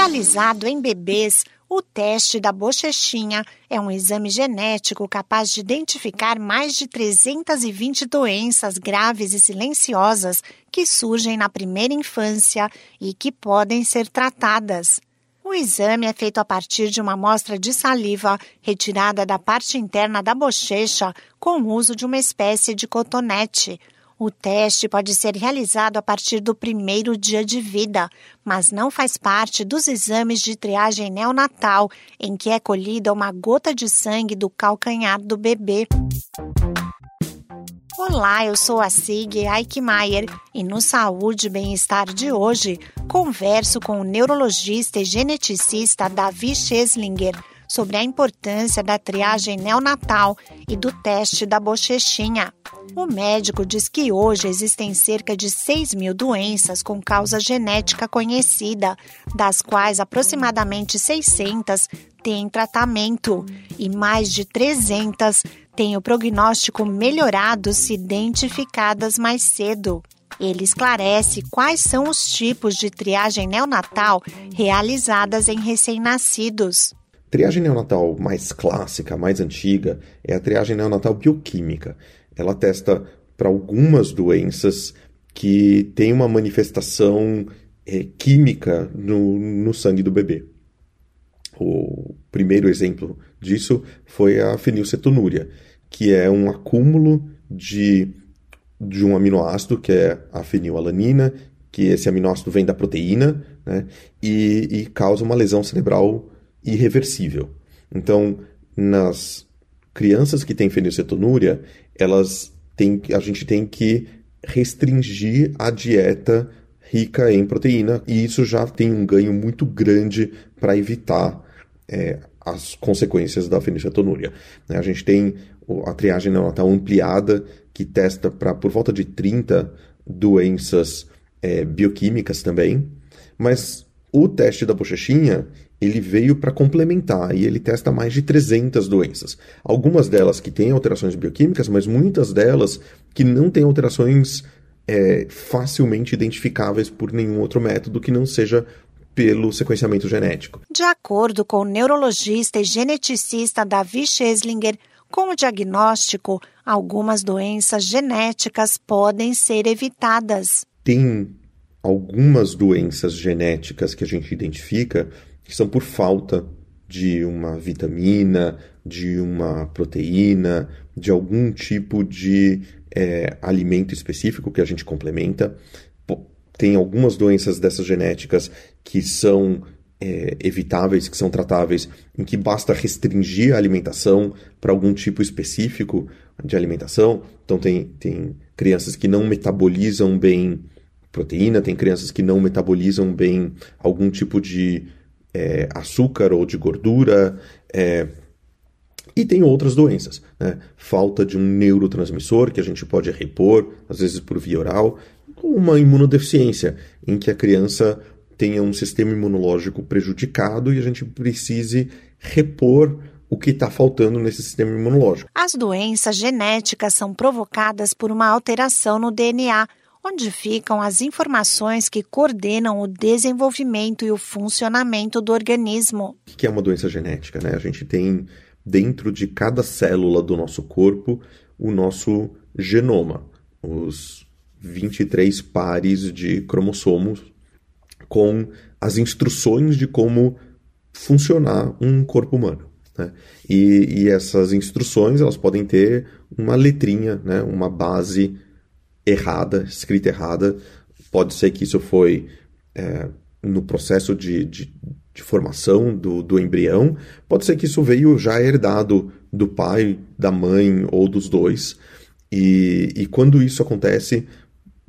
Realizado em bebês, o teste da bochechinha é um exame genético capaz de identificar mais de 320 doenças graves e silenciosas que surgem na primeira infância e que podem ser tratadas. O exame é feito a partir de uma amostra de saliva retirada da parte interna da bochecha com o uso de uma espécie de cotonete. O teste pode ser realizado a partir do primeiro dia de vida, mas não faz parte dos exames de triagem neonatal, em que é colhida uma gota de sangue do calcanhar do bebê. Olá, eu sou a Sig Eichmeier e no Saúde e Bem-Estar de hoje converso com o neurologista e geneticista Davi Scheslinger sobre a importância da triagem neonatal e do teste da bochechinha. O médico diz que hoje existem cerca de 6 mil doenças com causa genética conhecida, das quais aproximadamente 600 têm tratamento e mais de 300 têm o prognóstico melhorado se identificadas mais cedo. Ele esclarece quais são os tipos de triagem neonatal realizadas em recém-nascidos. Triagem neonatal mais clássica, mais antiga, é a triagem neonatal bioquímica. Ela testa para algumas doenças que têm uma manifestação é, química no, no sangue do bebê. O primeiro exemplo disso foi a fenilcetonúria, que é um acúmulo de, de um aminoácido, que é a fenilalanina, que esse aminoácido vem da proteína, né, e, e causa uma lesão cerebral irreversível. Então, nas crianças que têm fenilcetonúria, elas têm, a gente tem que restringir a dieta rica em proteína e isso já tem um ganho muito grande para evitar é, as consequências da fenilcetonúria. Né? A gente tem a triagem neonatal ampliada que testa para por volta de 30 doenças é, bioquímicas também, mas o teste da bochechinha ele veio para complementar e ele testa mais de 300 doenças. Algumas delas que têm alterações bioquímicas, mas muitas delas que não têm alterações é, facilmente identificáveis por nenhum outro método que não seja pelo sequenciamento genético. De acordo com o neurologista e geneticista Davi Scheslinger, com o diagnóstico, algumas doenças genéticas podem ser evitadas. Tem algumas doenças genéticas que a gente identifica que são por falta de uma vitamina, de uma proteína, de algum tipo de é, alimento específico que a gente complementa. Tem algumas doenças dessas genéticas que são é, evitáveis, que são tratáveis, em que basta restringir a alimentação para algum tipo específico de alimentação. Então, tem, tem crianças que não metabolizam bem proteína, tem crianças que não metabolizam bem algum tipo de é, açúcar ou de gordura. É, e tem outras doenças, né? Falta de um neurotransmissor que a gente pode repor, às vezes por via oral, ou uma imunodeficiência, em que a criança tenha um sistema imunológico prejudicado e a gente precise repor o que está faltando nesse sistema imunológico. As doenças genéticas são provocadas por uma alteração no DNA onde ficam as informações que coordenam o desenvolvimento e o funcionamento do organismo. O que é uma doença genética? Né? A gente tem dentro de cada célula do nosso corpo o nosso genoma, os 23 pares de cromossomos com as instruções de como funcionar um corpo humano. Né? E, e, essas instruções elas podem ter uma letrinha, né? uma base errada, escrita errada. Pode ser que isso foi é, no processo de, de, de formação do, do, embrião, pode ser que isso veio já herdado do pai, da mãe ou dos dois. E, e quando isso acontece,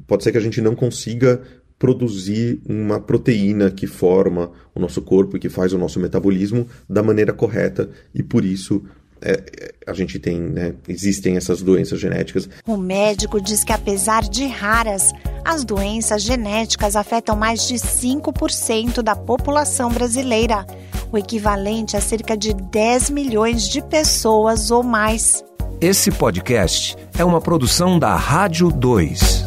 pode ser que a gente não consiga produzir uma proteína que forma o nosso corpo e que faz o nosso metabolismo da maneira correta e por isso é, a gente tem, né, existem essas doenças genéticas. O médico diz que apesar de raras, as doenças genéticas afetam mais de 5% da população brasileira, o equivalente a cerca de 10 milhões de pessoas ou mais. Esse podcast é uma produção da Rádio 2.